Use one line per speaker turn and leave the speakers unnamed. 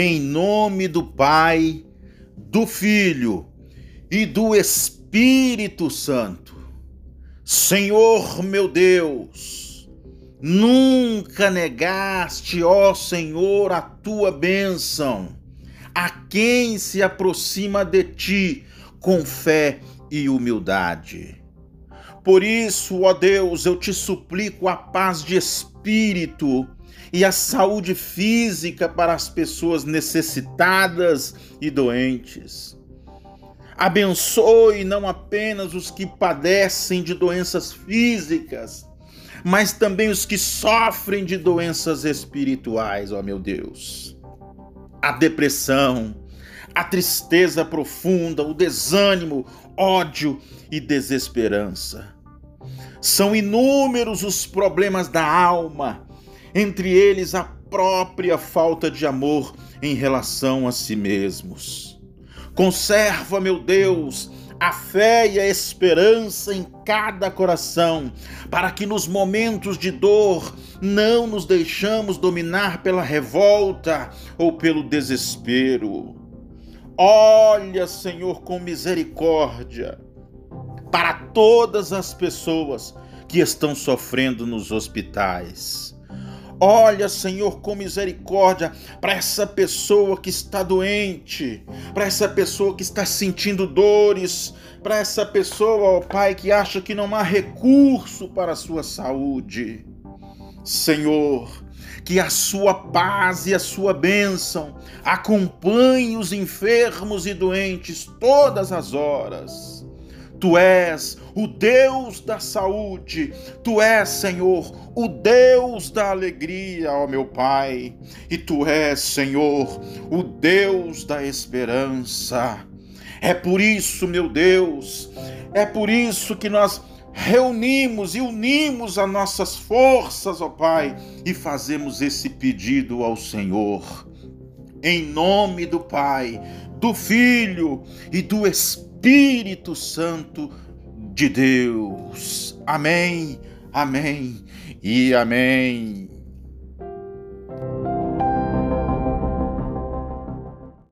Em nome do Pai, do Filho e do Espírito Santo. Senhor meu Deus, nunca negaste, ó Senhor, a tua bênção a quem se aproxima de ti com fé e humildade. Por isso, ó Deus, eu te suplico a paz de espírito e a saúde física para as pessoas necessitadas e doentes. Abençoe não apenas os que padecem de doenças físicas, mas também os que sofrem de doenças espirituais, ó meu Deus. A depressão, a tristeza profunda, o desânimo, ódio e desesperança. São inúmeros os problemas da alma entre eles a própria falta de amor em relação a si mesmos. Conserva, meu Deus, a fé e a esperança em cada coração, para que nos momentos de dor não nos deixamos dominar pela revolta ou pelo desespero. Olha, Senhor, com misericórdia para todas as pessoas que estão sofrendo nos hospitais Olha, Senhor, com misericórdia para essa pessoa que está doente, para essa pessoa que está sentindo dores, para essa pessoa, ó Pai, que acha que não há recurso para a sua saúde. Senhor, que a sua paz e a sua bênção acompanhem os enfermos e doentes todas as horas Tu és o Deus da saúde, Tu és, Senhor, o Deus da alegria, ó meu Pai, e Tu és, Senhor, o Deus da esperança. É por isso, meu Deus, é por isso que nós reunimos e unimos as nossas forças, ó Pai, e fazemos esse pedido ao Senhor. Em nome do Pai, do Filho e do Espírito Espírito Santo de Deus. Amém, amém e amém.